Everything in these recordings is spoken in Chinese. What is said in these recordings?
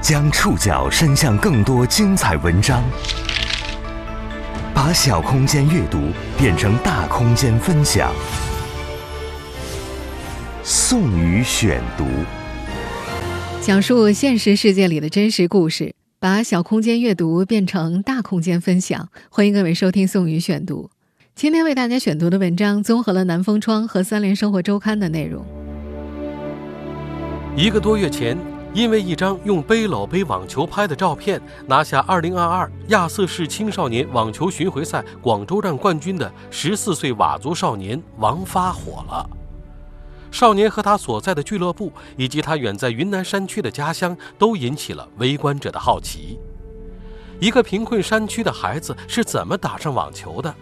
将触角伸向更多精彩文章，把小空间阅读变成大空间分享。宋宇选读，讲述现实世界里的真实故事，把小空间阅读变成大空间分享。欢迎各位收听宋宇选读。今天为大家选读的文章综合了南风窗和三联生活周刊的内容。一个多月前，因为一张用背篓背网球拍的照片拿下2022亚瑟士青少年网球巡回赛广州站冠军的14岁佤族少年王发火了。少年和他所在的俱乐部，以及他远在云南山区的家乡，都引起了围观者的好奇。一个贫困山区的孩子是怎么打上网球的？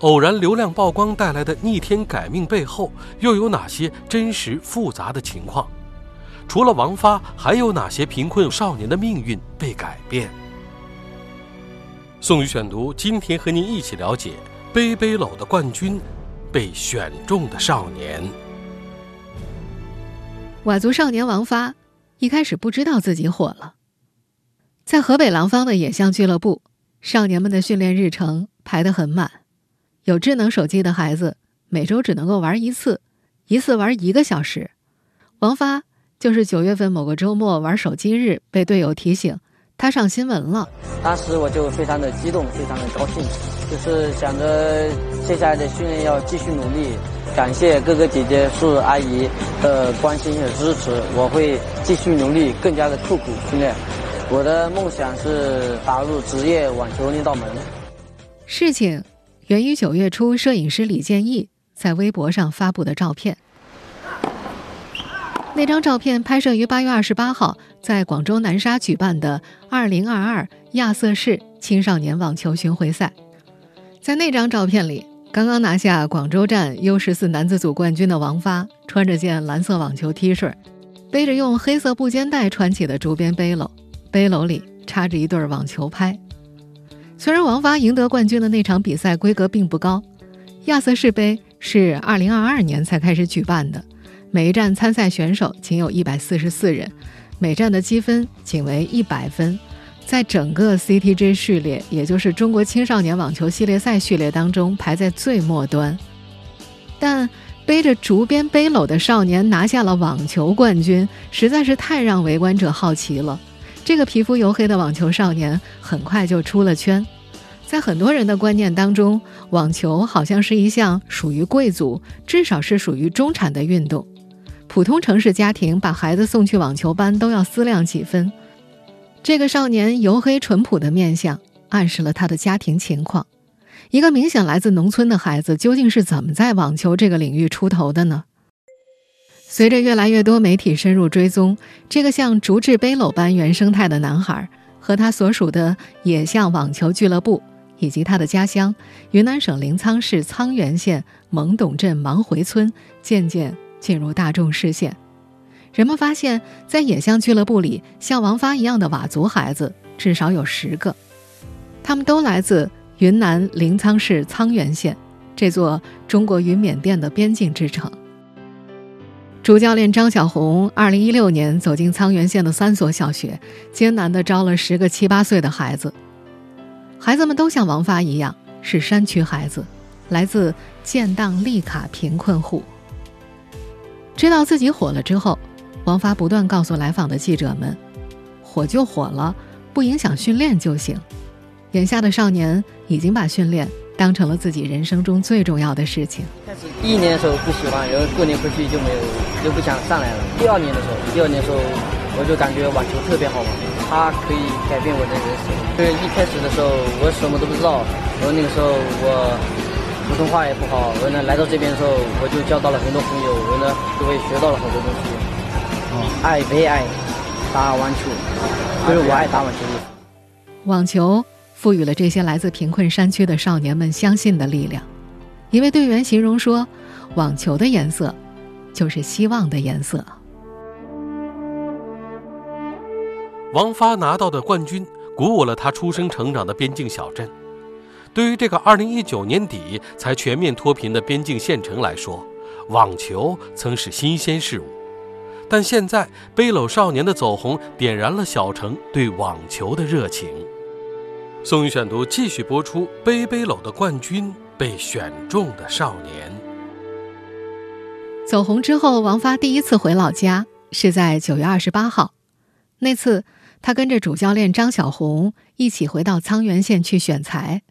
偶然流量曝光带来的逆天改命背后，又有哪些真实复杂的情况？除了王发，还有哪些贫困少年的命运被改变？宋宇选读，今天和您一起了解背背篓的冠军，被选中的少年。佤族少年王发一开始不知道自己火了，在河北廊坊的野象俱乐部，少年们的训练日程排得很满。有智能手机的孩子每周只能够玩一次，一次玩一个小时。王发就是九月份某个周末玩手机日，被队友提醒他上新闻了。当时我就非常的激动，非常的高兴，就是想着接下来的训练要继续努力。感谢哥哥姐姐、叔叔阿姨的关心和支持，我会继续努力，更加的刻苦训练。我的梦想是打入职业网球那道门。事情源于九月初，摄影师李建义在微博上发布的照片。那张照片拍摄于八月二十八号在广州南沙举办的二零二二亚瑟士青少年网球巡回赛。在那张照片里。刚刚拿下广州站 U 十四男子组冠军的王发，穿着件蓝色网球 T 恤，背着用黑色布肩带穿起的竹编背篓，背篓里插着一对网球拍。虽然王发赢得冠军的那场比赛规格并不高，亚瑟士杯是2022年才开始举办的，每一站参赛选手仅有一百四十四人，每站的积分仅为一百分。在整个 CTG 序列，也就是中国青少年网球系列赛序列当中，排在最末端。但背着竹编背篓的少年拿下了网球冠军，实在是太让围观者好奇了。这个皮肤黝黑的网球少年很快就出了圈。在很多人的观念当中，网球好像是一项属于贵族，至少是属于中产的运动。普通城市家庭把孩子送去网球班都要思量几分。这个少年黝黑淳朴的面相，暗示了他的家庭情况。一个明显来自农村的孩子，究竟是怎么在网球这个领域出头的呢？随着越来越多媒体深入追踪，这个像竹制背篓般原生态的男孩，和他所属的野象网球俱乐部，以及他的家乡云南省临沧市沧源县蒙董镇芒回村，渐渐进入大众视线。人们发现，在野象俱乐部里，像王发一样的佤族孩子至少有十个，他们都来自云南临沧市沧源县这座中国与缅甸的边境之城。主教练张小红二零一六年走进沧源县的三所小学，艰难地招了十个七八岁的孩子，孩子们都像王发一样是山区孩子，来自建档利卡贫困户。知道自己火了之后。王发不断告诉来访的记者们：“火就火了，不影响训练就行。”眼下的少年已经把训练当成了自己人生中最重要的事情。开始第一年的时候不喜欢，然后过年回去就没有，就不想上来了。第二年的时候，第二年的时候我就感觉网球特别好玩，它可以改变我的人生。因为一开始的时候我什么都不知道，然后那个时候我普通话也不好，我呢来到这边的时候我就交到了很多朋友，我呢就会学到了很多东西。爱为爱打网球，就是我爱打网球。网球赋予了这些来自贫困山区的少年们相信的力量。一位队员形容说：“网球的颜色，就是希望的颜色。”王发拿到的冠军，鼓舞了他出生成长的边境小镇。对于这个2019年底才全面脱贫的边境县城来说，网球曾是新鲜事物。但现在背篓少年的走红，点燃了小城对网球的热情。宋宇选读继续播出：背背篓的冠军被选中的少年。走红之后，王发第一次回老家是在九月二十八号。那次，他跟着主教练张小红一起回到沧源县去选材。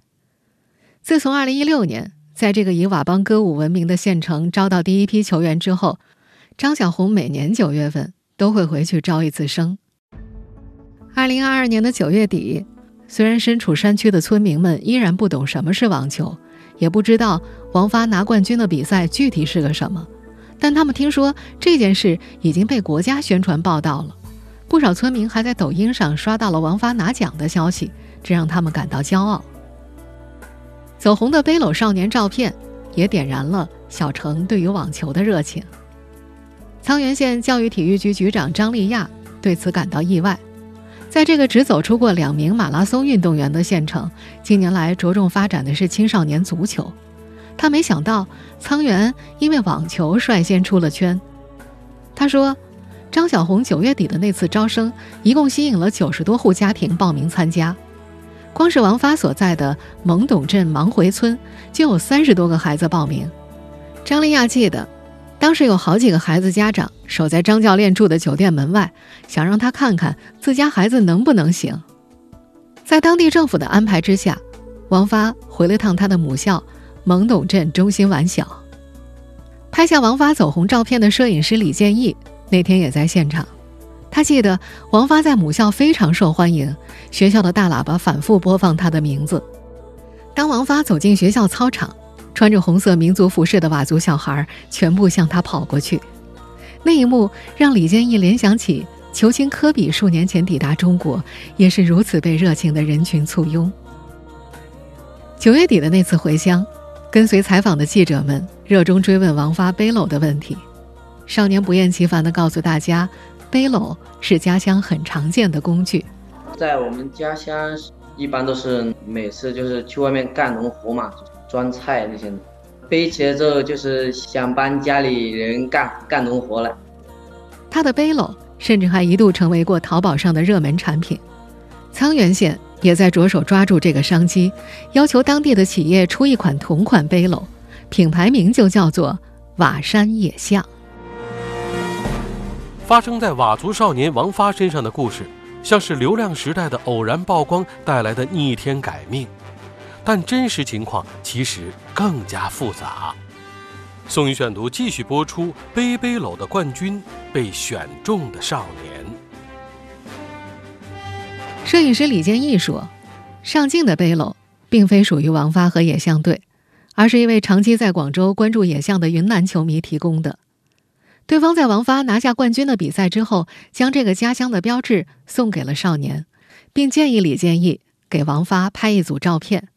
自从二零一六年在这个以佤邦歌舞闻名的县城招到第一批球员之后，张小红每年九月份都会回去招一次生。二零二二年的九月底，虽然身处山区的村民们依然不懂什么是网球，也不知道王发拿冠军的比赛具体是个什么。但他们听说这件事已经被国家宣传报道了，不少村民还在抖音上刷到了王发拿奖的消息，这让他们感到骄傲。走红的背篓少年照片，也点燃了小程对于网球的热情。沧源县教育体育局局长张丽亚对此感到意外，在这个只走出过两名马拉松运动员的县城，近年来着重发展的是青少年足球。他没想到，沧源因为网球率先出了圈。他说：“张小红九月底的那次招生，一共吸引了九十多户家庭报名参加。光是王发所在的蒙董镇芒回村，就有三十多个孩子报名。”张丽亚记得，当时有好几个孩子家长守在张教练住的酒店门外，想让他看看自家孩子能不能行。在当地政府的安排之下，王发回了趟他的母校。蒙董镇中心完小，拍下王发走红照片的摄影师李建义那天也在现场。他记得王发在母校非常受欢迎，学校的大喇叭反复播放他的名字。当王发走进学校操场，穿着红色民族服饰的佤族小孩全部向他跑过去，那一幕让李建义联想起球星科比数年前抵达中国，也是如此被热情的人群簇拥。九月底的那次回乡。跟随采访的记者们热衷追问王发背篓的问题，少年不厌其烦地告诉大家，背篓是家乡很常见的工具。在我们家乡，一般都是每次就是去外面干农活嘛，装菜那些，背起来之后就是想帮家里人干干农活了。他的背篓甚至还一度成为过淘宝上的热门产品。沧源县。也在着手抓住这个商机，要求当地的企业出一款同款背篓，品牌名就叫做“瓦山野象”。发生在佤族少年王发身上的故事，像是流量时代的偶然曝光带来的逆天改命，但真实情况其实更加复杂。宋宇选读继续播出：背背篓的冠军被选中的少年。摄影师李建义说：“上镜的背篓并非属于王发和野象队，而是一位长期在广州关注野象的云南球迷提供的。对方在王发拿下冠军的比赛之后，将这个家乡的标志送给了少年，并建议李建义给王发拍一组照片。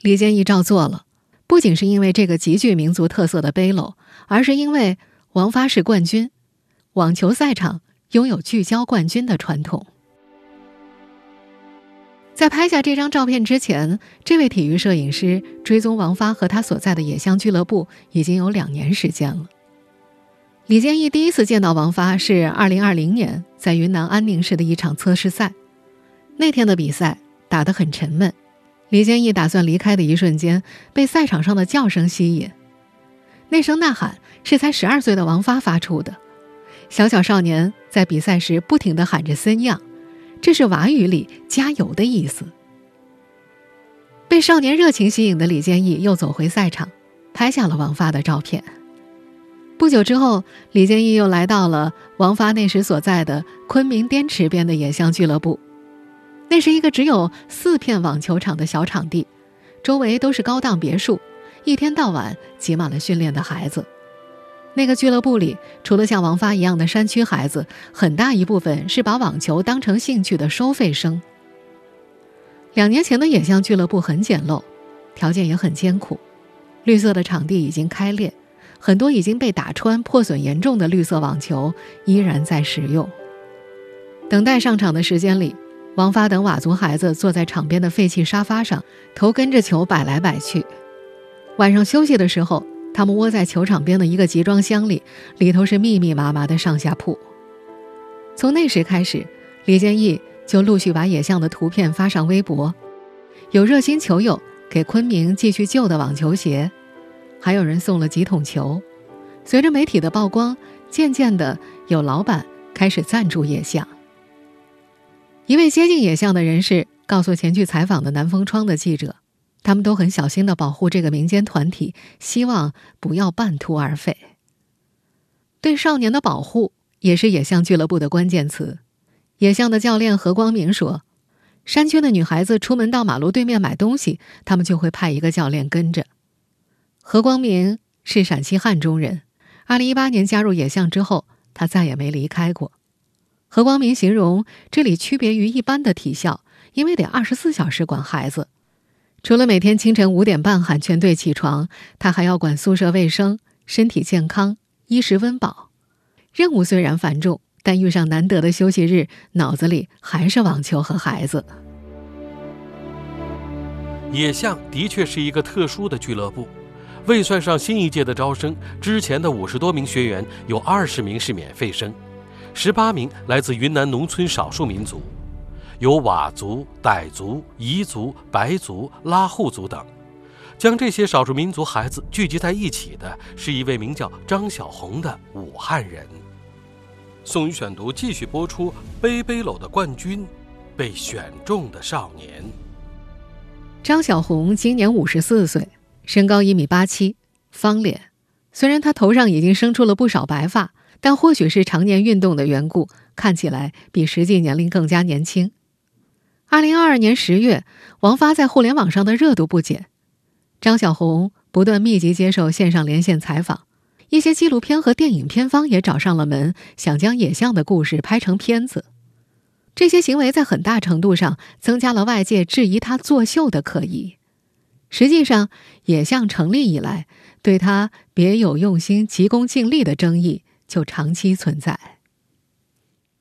李建义照做了，不仅是因为这个极具民族特色的背篓，而是因为王发是冠军，网球赛场拥有聚焦冠军的传统。”在拍下这张照片之前，这位体育摄影师追踪王发和他所在的野象俱乐部已经有两年时间了。李建义第一次见到王发是2020年在云南安宁市的一场测试赛，那天的比赛打得很沉闷。李建义打算离开的一瞬间，被赛场上的叫声吸引。那声呐喊是才十二岁的王发发出的，小小少年在比赛时不停地喊着“森样”。这是佤语里“加油”的意思。被少年热情吸引的李建义又走回赛场，拍下了王发的照片。不久之后，李建义又来到了王发那时所在的昆明滇池边的野象俱乐部。那是一个只有四片网球场的小场地，周围都是高档别墅，一天到晚挤满了训练的孩子。那个俱乐部里，除了像王发一样的山区孩子，很大一部分是把网球当成兴趣的收费生。两年前的野象俱乐部很简陋，条件也很艰苦。绿色的场地已经开裂，很多已经被打穿、破损严重的绿色网球依然在使用。等待上场的时间里，王发等佤族孩子坐在场边的废弃沙发上，头跟着球摆来摆去。晚上休息的时候。他们窝在球场边的一个集装箱里，里头是密密麻麻的上下铺。从那时开始，李建义就陆续把野象的图片发上微博，有热心球友给昆明寄去旧的网球鞋，还有人送了几桶球。随着媒体的曝光，渐渐的有老板开始赞助野象。一位接近野象的人士告诉前去采访的南风窗的记者。他们都很小心的保护这个民间团体，希望不要半途而废。对少年的保护也是野象俱乐部的关键词。野象的教练何光明说：“山区的女孩子出门到马路对面买东西，他们就会派一个教练跟着。”何光明是陕西汉中人，二零一八年加入野象之后，他再也没离开过。何光明形容这里区别于一般的体校，因为得二十四小时管孩子。除了每天清晨五点半喊全队起床，他还要管宿舍卫生、身体健康、衣食温饱。任务虽然繁重，但遇上难得的休息日，脑子里还是网球和孩子。野象的确是一个特殊的俱乐部，未算上新一届的招生，之前的五十多名学员有二十名是免费生，十八名来自云南农村少数民族。有佤族、傣族、彝族、白族、拉祜族等，将这些少数民族孩子聚集在一起的是一位名叫张小红的武汉人。宋宇选读继续播出：背背篓的冠军，被选中的少年。张小红今年五十四岁，身高一米八七，方脸。虽然他头上已经生出了不少白发，但或许是常年运动的缘故，看起来比实际年龄更加年轻。二零二二年十月，王发在互联网上的热度不减，张小红不断密集接受线上连线采访，一些纪录片和电影片方也找上了门，想将野象的故事拍成片子。这些行为在很大程度上增加了外界质疑他作秀的可疑。实际上，野象成立以来，对他别有用心、急功近利的争议就长期存在。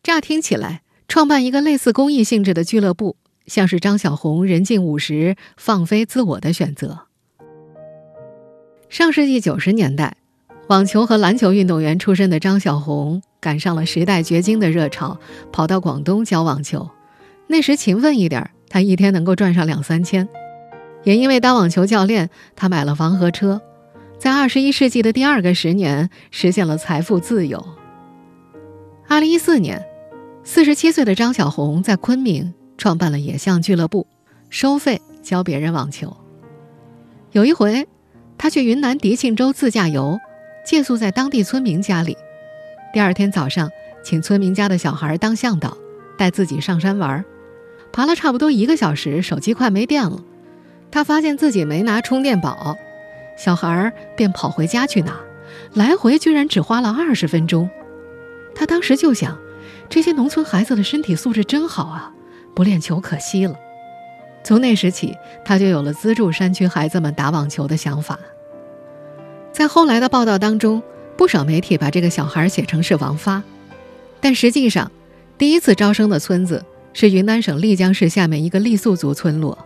乍听起来。创办一个类似公益性质的俱乐部，像是张小红人近五十放飞自我的选择。上世纪九十年代，网球和篮球运动员出身的张小红赶上了时代掘金的热潮，跑到广东教网球。那时勤奋一点，他一天能够赚上两三千。也因为当网球教练，他买了房和车，在二十一世纪的第二个十年实现了财富自由。二零一四年。四十七岁的张小红在昆明创办了野象俱乐部，收费教别人网球。有一回，他去云南迪庆州自驾游，借宿在当地村民家里。第二天早上，请村民家的小孩当向导，带自己上山玩。爬了差不多一个小时，手机快没电了。他发现自己没拿充电宝，小孩便跑回家去拿，来回居然只花了二十分钟。他当时就想。这些农村孩子的身体素质真好啊，不练球可惜了。从那时起，他就有了资助山区孩子们打网球的想法。在后来的报道当中，不少媒体把这个小孩写成是王发，但实际上，第一次招生的村子是云南省丽江市下面一个傈僳族村落，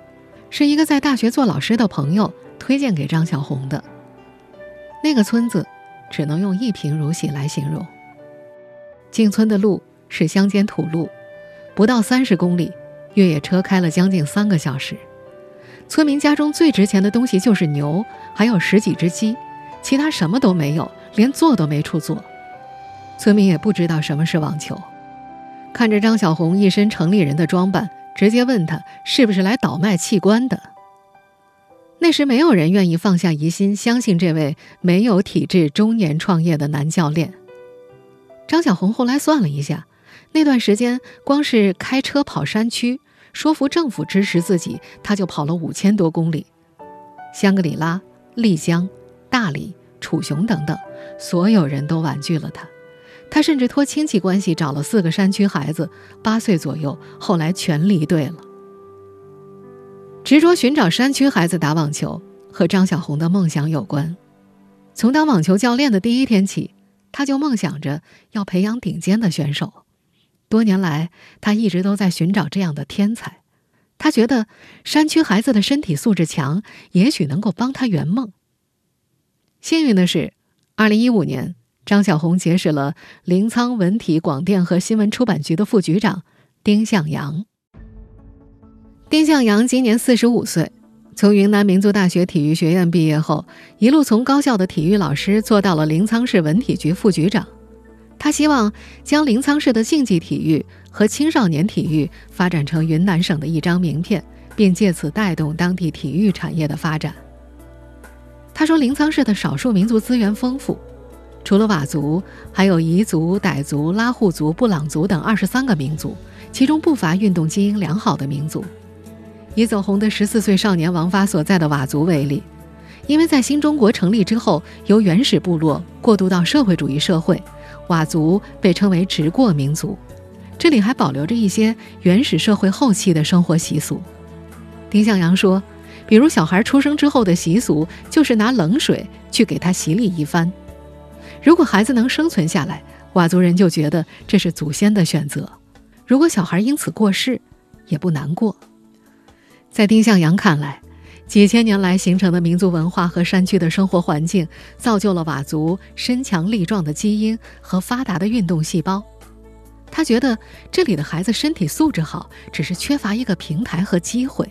是一个在大学做老师的朋友推荐给张小红的。那个村子，只能用一贫如洗来形容。进村的路。是乡间土路，不到三十公里，越野车开了将近三个小时。村民家中最值钱的东西就是牛，还有十几只鸡，其他什么都没有，连坐都没处坐。村民也不知道什么是网球，看着张小红一身城里人的装扮，直接问他是不是来倒卖器官的。那时没有人愿意放下疑心，相信这位没有体质、中年创业的男教练。张小红后来算了一下。那段时间，光是开车跑山区，说服政府支持自己，他就跑了五千多公里。香格里拉、丽江、大理、楚雄等等，所有人都婉拒了他。他甚至托亲戚关系找了四个山区孩子，八岁左右，后来全离队了。执着寻找山区孩子打网球，和张小红的梦想有关。从当网球教练的第一天起，他就梦想着要培养顶尖的选手。多年来，他一直都在寻找这样的天才。他觉得山区孩子的身体素质强，也许能够帮他圆梦。幸运的是，二零一五年，张小红结识了临沧文体广电和新闻出版局的副局长丁向阳。丁向阳今年四十五岁，从云南民族大学体育学院毕业后，一路从高校的体育老师做到了临沧市文体局副局长。他希望将临沧市的竞技体育和青少年体育发展成云南省的一张名片，并借此带动当地体育产业的发展。他说：“临沧市的少数民族资源丰富，除了佤族，还有彝族、傣族、拉祜族、布朗族等二十三个民族，其中不乏运动基因良好的民族。”以走红的十四岁少年王发所在的佤族为例，因为在新中国成立之后，由原始部落过渡到社会主义社会，佤族被称为直过民族。这里还保留着一些原始社会后期的生活习俗。丁向阳说，比如小孩出生之后的习俗就是拿冷水去给他洗礼一番。如果孩子能生存下来，佤族人就觉得这是祖先的选择；如果小孩因此过世，也不难过。在丁向阳看来，几千年来形成的民族文化和山区的生活环境，造就了佤族身强力壮的基因和发达的运动细胞。他觉得这里的孩子身体素质好，只是缺乏一个平台和机会。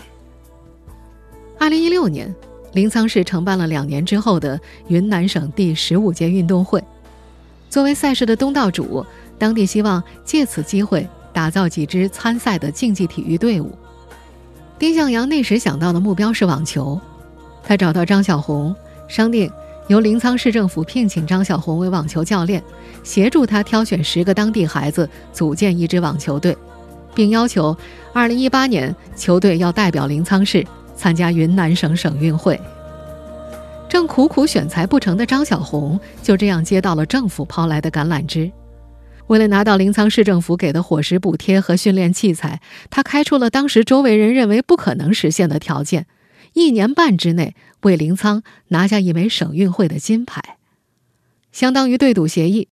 二零一六年，临沧市承办了两年之后的云南省第十五届运动会。作为赛事的东道主，当地希望借此机会打造几支参赛的竞技体育队伍。丁向阳那时想到的目标是网球，他找到张小红，商定由临沧市政府聘请张小红为网球教练，协助他挑选十个当地孩子组建一支网球队，并要求2018年球队要代表临沧市参加云南省省运会。正苦苦选材不成的张小红就这样接到了政府抛来的橄榄枝。为了拿到临沧市政府给的伙食补贴和训练器材，他开出了当时周围人认为不可能实现的条件：一年半之内为临沧拿下一枚省运会的金牌，相当于对赌协议。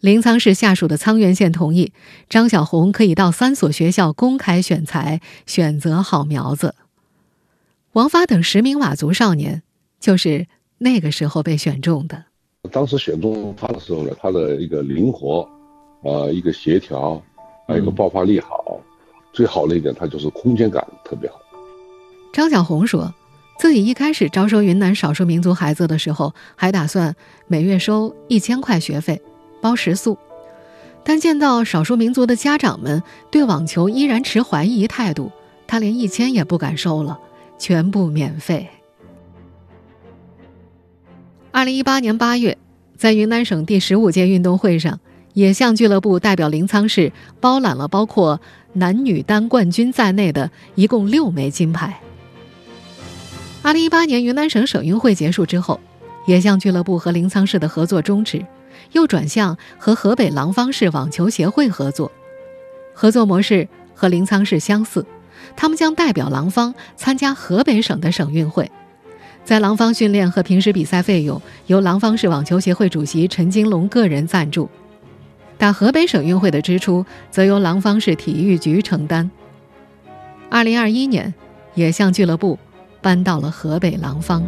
临沧市下属的沧源县同意张小红可以到三所学校公开选材，选择好苗子。王发等十名佤族少年就是那个时候被选中的。当时选中他的时候呢，他的一个灵活。呃，一个协调，还有一个爆发力好，最好的一点，他就是空间感特别好。张小红说，自己一开始招收云南少数民族孩子的时候，还打算每月收一千块学费，包食宿，但见到少数民族的家长们对网球依然持怀疑态度，他连一千也不敢收了，全部免费。二零一八年八月，在云南省第十五届运动会上。野象俱乐部代表临沧市包揽了包括男女单冠军在内的一共六枚金牌。二零一八年云南省省运会结束之后，野象俱乐部和临沧市的合作终止，又转向和河北廊坊市网球协会合作。合作模式和临沧市相似，他们将代表廊坊参加河北省的省运会，在廊坊训练和平时比赛费用由廊坊市网球协会主席陈金龙个人赞助。打河北省运会的支出则由廊坊市体育局承担。二零二一年，野象俱乐部搬到了河北廊坊，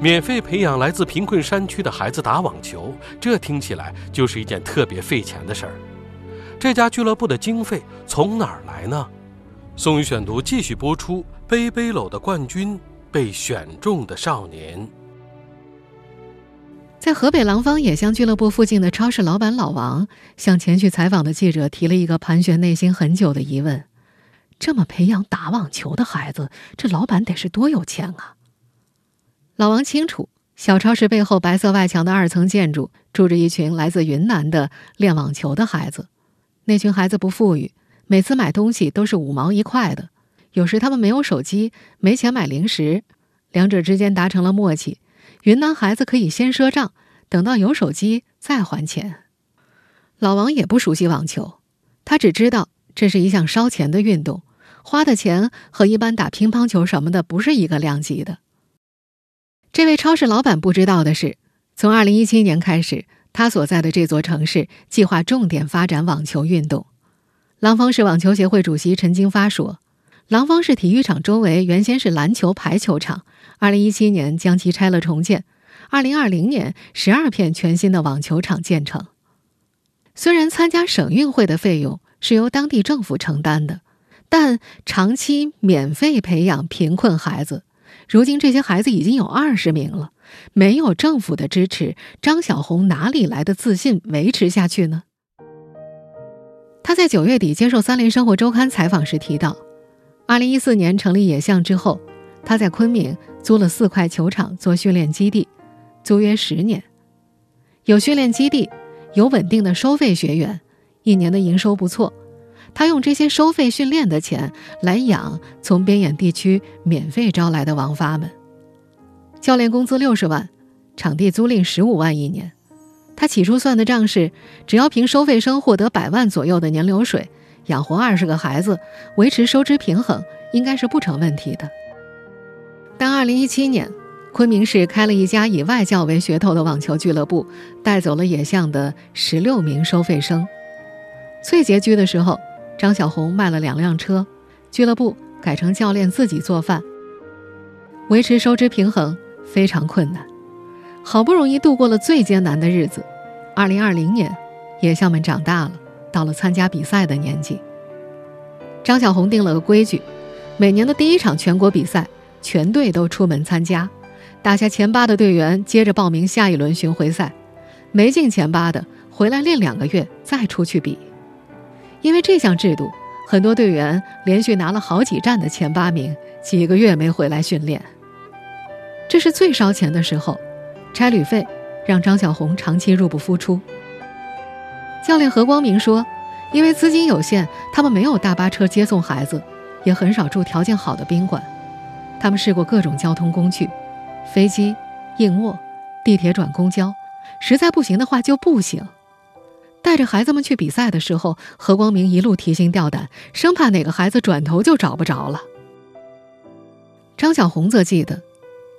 免费培养来自贫困山区的孩子打网球，这听起来就是一件特别费钱的事儿。这家俱乐部的经费从哪儿来呢？宋宇选读继续播出：背背篓的冠军被选中的少年。在河北廊坊野象俱乐部附近的超市老板老王向前去采访的记者提了一个盘旋内心很久的疑问：这么培养打网球的孩子，这老板得是多有钱啊？老王清楚，小超市背后白色外墙的二层建筑住着一群来自云南的练网球的孩子。那群孩子不富裕，每次买东西都是五毛一块的。有时他们没有手机，没钱买零食，两者之间达成了默契。云南孩子可以先赊账，等到有手机再还钱。老王也不熟悉网球，他只知道这是一项烧钱的运动，花的钱和一般打乒乓球什么的不是一个量级的。这位超市老板不知道的是，从2017年开始，他所在的这座城市计划重点发展网球运动。廊坊市网球协会主席陈金发说：“廊坊市体育场周围原先是篮球、排球场，2017年将其拆了重建，2020年12片全新的网球场建成。虽然参加省运会的费用是由当地政府承担的，但长期免费培养贫困孩子，如今这些孩子已经有二十名了。没有政府的支持，张小红哪里来的自信维持下去呢？他在九月底接受《三联生活周刊》采访时提到。二零一四年成立野象之后，他在昆明租了四块球场做训练基地，租约十年。有训练基地，有稳定的收费学员，一年的营收不错。他用这些收费训练的钱来养从边远地区免费招来的王发们。教练工资六十万，场地租赁十五万一年。他起初算的账是，只要凭收费生获得百万左右的年流水。养活二十个孩子，维持收支平衡，应该是不成问题的。但二零一七年，昆明市开了一家以外教为噱头的网球俱乐部，带走了野象的十六名收费生。最拮据的时候，张小红卖了两辆车，俱乐部改成教练自己做饭，维持收支平衡非常困难。好不容易度过了最艰难的日子，二零二零年，野象们长大了。到了参加比赛的年纪，张小红定了个规矩：每年的第一场全国比赛，全队都出门参加，打下前八的队员接着报名下一轮巡回赛，没进前八的回来练两个月再出去比。因为这项制度，很多队员连续拿了好几站的前八名，几个月没回来训练。这是最烧钱的时候，差旅费让张小红长期入不敷出。教练何光明说：“因为资金有限，他们没有大巴车接送孩子，也很少住条件好的宾馆。他们试过各种交通工具，飞机、硬卧、地铁转公交，实在不行的话就步行。带着孩子们去比赛的时候，何光明一路提心吊胆，生怕哪个孩子转头就找不着了。”张小红则记得，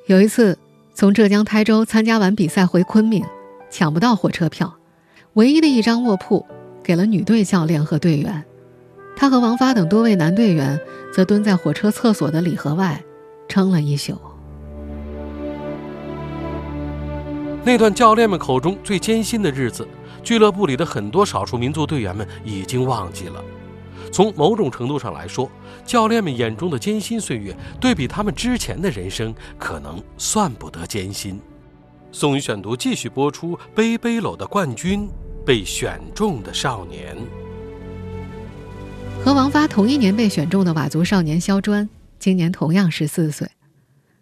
有一次从浙江台州参加完比赛回昆明，抢不到火车票。唯一的一张卧铺给了女队教练和队员，他和王发等多位男队员则蹲在火车厕所的礼盒外撑了一宿。那段教练们口中最艰辛的日子，俱乐部里的很多少数民族队员们已经忘记了。从某种程度上来说，教练们眼中的艰辛岁月，对比他们之前的人生，可能算不得艰辛。宋宇选读继续播出：背背篓的冠军，被选中的少年。和王发同一年被选中的佤族少年肖专，今年同样十四岁。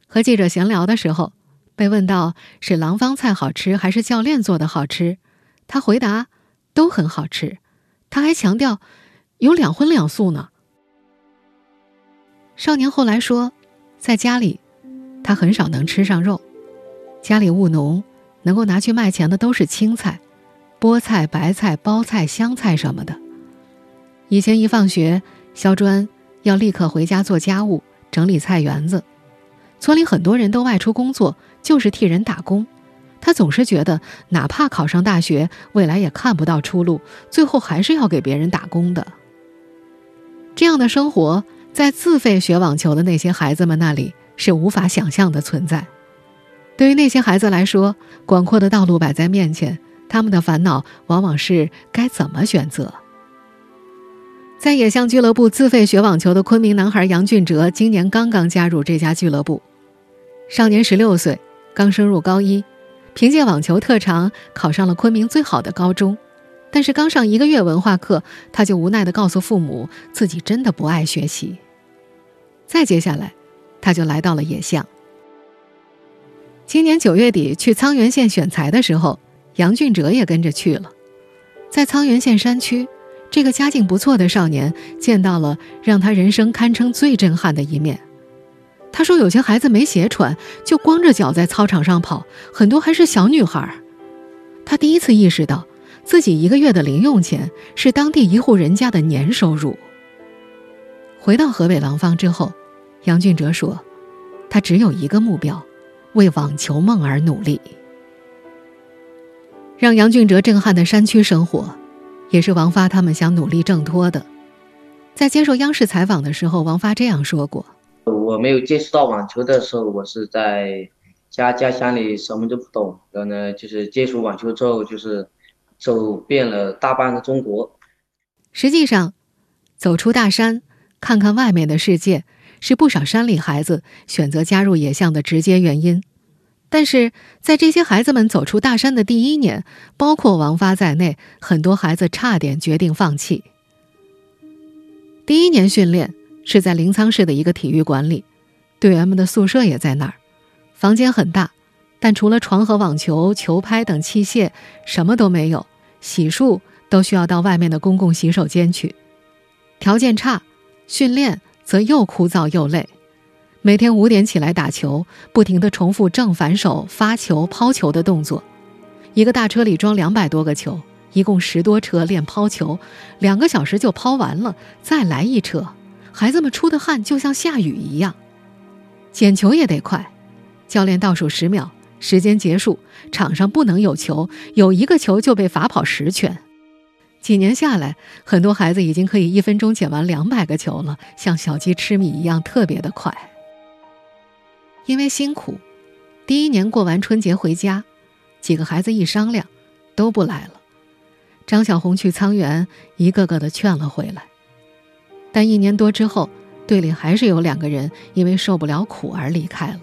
和记者闲聊的时候，被问到是廊坊菜好吃还是教练做的好吃，他回答都很好吃。他还强调有两荤两素呢。少年后来说，在家里，他很少能吃上肉。家里务农，能够拿去卖钱的都是青菜、菠菜、白菜、包菜、香菜什么的。以前一放学，肖专要立刻回家做家务，整理菜园子。村里很多人都外出工作，就是替人打工。他总是觉得，哪怕考上大学，未来也看不到出路，最后还是要给别人打工的。这样的生活，在自费学网球的那些孩子们那里是无法想象的存在。对于那些孩子来说，广阔的道路摆在面前，他们的烦恼往往是该怎么选择。在野象俱乐部自费学网球的昆明男孩杨俊哲，今年刚刚加入这家俱乐部。少年十六岁，刚升入高一，凭借网球特长考上了昆明最好的高中。但是刚上一个月文化课，他就无奈地告诉父母，自己真的不爱学习。再接下来，他就来到了野象。今年九月底去沧源县选材的时候，杨俊哲也跟着去了。在沧源县山区，这个家境不错的少年见到了让他人生堪称最震撼的一面。他说：“有些孩子没鞋穿，就光着脚在操场上跑，很多还是小女孩。”他第一次意识到，自己一个月的零用钱是当地一户人家的年收入。回到河北廊坊之后，杨俊哲说：“他只有一个目标。”为网球梦而努力，让杨俊哲震撼的山区生活，也是王发他们想努力挣脱的。在接受央视采访的时候，王发这样说过：“我没有接触到网球的时候，我是在家家乡里什么都不懂。然后呢，就是接触网球之后，就是走遍了大半个中国。实际上，走出大山，看看外面的世界，是不少山里孩子选择加入野象的直接原因。但是在这些孩子们走出大山的第一年，包括王发在内，很多孩子差点决定放弃。”第一年训练是在临沧市的一个体育馆里，队员们的宿舍也在那儿。房间很大，但除了床和网球、球拍等器械，什么都没有。洗漱都需要到外面的公共洗手间去。条件差，训练则又枯燥又累。每天五点起来打球，不停地重复正反手、发球、抛球的动作。一个大车里装两百多个球。一共十多车练抛球，两个小时就抛完了，再来一车。孩子们出的汗就像下雨一样。捡球也得快，教练倒数十秒，时间结束，场上不能有球，有一个球就被罚跑十圈。几年下来，很多孩子已经可以一分钟捡完两百个球了，像小鸡吃米一样，特别的快。因为辛苦，第一年过完春节回家，几个孩子一商量，都不来了。张小红去沧源，一个个的劝了回来。但一年多之后，队里还是有两个人因为受不了苦而离开了。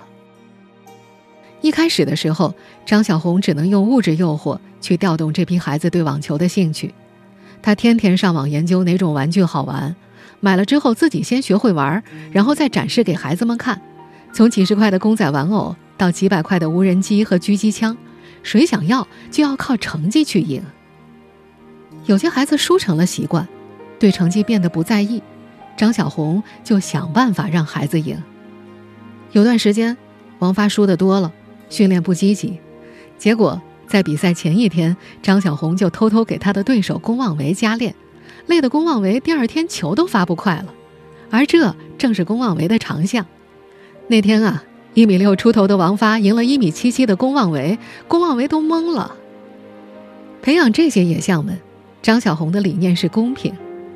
一开始的时候，张小红只能用物质诱惑去调动这批孩子对网球的兴趣。他天天上网研究哪种玩具好玩，买了之后自己先学会玩，然后再展示给孩子们看。从几十块的公仔玩偶到几百块的无人机和狙击枪，谁想要就要靠成绩去赢。有些孩子输成了习惯，对成绩变得不在意，张小红就想办法让孩子赢。有段时间，王发输的多了，训练不积极，结果在比赛前一天，张小红就偷偷给他的对手龚望维加练，累得龚望维第二天球都发不快了，而这正是龚望维的长项。那天啊，一米六出头的王发赢了一米七七的龚望维，龚望维都懵了。培养这些野象们。张小红的理念是公平，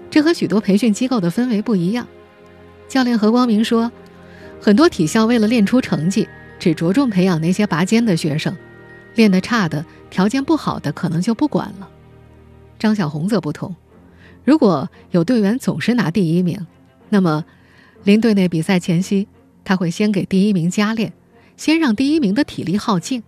这和许多培训机构的氛围不一样。教练何光明说，很多体校为了练出成绩，只着重培养那些拔尖的学生，练得差的、条件不好的可能就不管了。张小红则不同，如果有队员总是拿第一名，那么临队内比赛前夕，他会先给第一名加练，先让第一名的体力耗尽。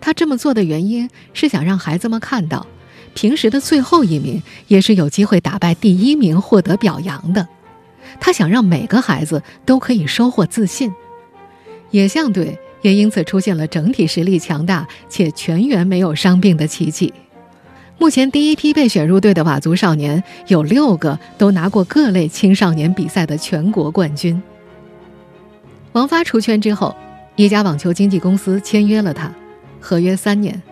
他这么做的原因是想让孩子们看到。平时的最后一名也是有机会打败第一名，获得表扬的。他想让每个孩子都可以收获自信。野象队也因此出现了整体实力强大且全员没有伤病的奇迹。目前第一批被选入队的佤族少年有六个都拿过各类青少年比赛的全国冠军。王发出圈之后，一家网球经纪公司签约了他，合约三年。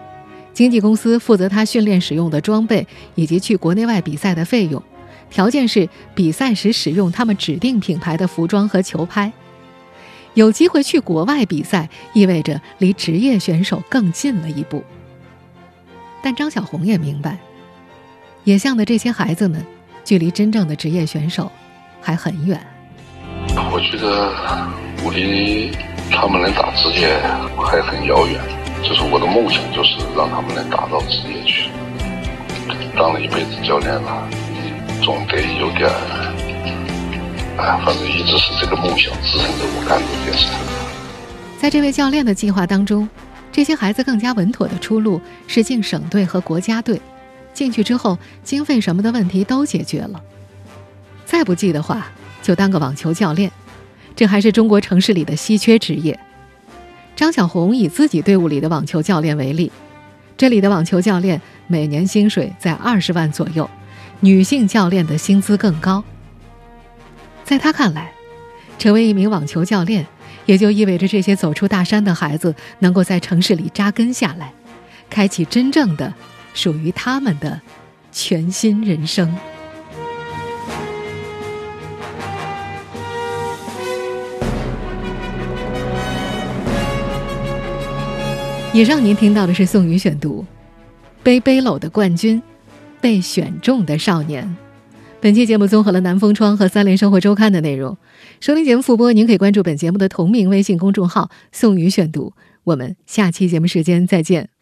经纪公司负责他训练使用的装备以及去国内外比赛的费用，条件是比赛时使用他们指定品牌的服装和球拍。有机会去国外比赛，意味着离职业选手更近了一步。但张小红也明白，野象的这些孩子们，距离真正的职业选手还很远。我觉得我离他们能打职业还很遥远。就是我的梦想，就是让他们能打到职业去。当了一辈子教练了，总得有点……哎，反正一直是这个梦想支撑着我干这件事。在这位教练的计划当中，这些孩子更加稳妥的出路是进省队和国家队。进去之后，经费什么的问题都解决了。再不济的话，就当个网球教练，这还是中国城市里的稀缺职业。张小红以自己队伍里的网球教练为例，这里的网球教练每年薪水在二十万左右，女性教练的薪资更高。在他看来，成为一名网球教练，也就意味着这些走出大山的孩子能够在城市里扎根下来，开启真正的属于他们的全新人生。以上您听到的是宋宇选读，《背背篓的冠军，被选中的少年》，本期节目综合了《南风窗》和《三联生活周刊》的内容。收听节目复播，您可以关注本节目的同名微信公众号“宋宇选读”。我们下期节目时间再见。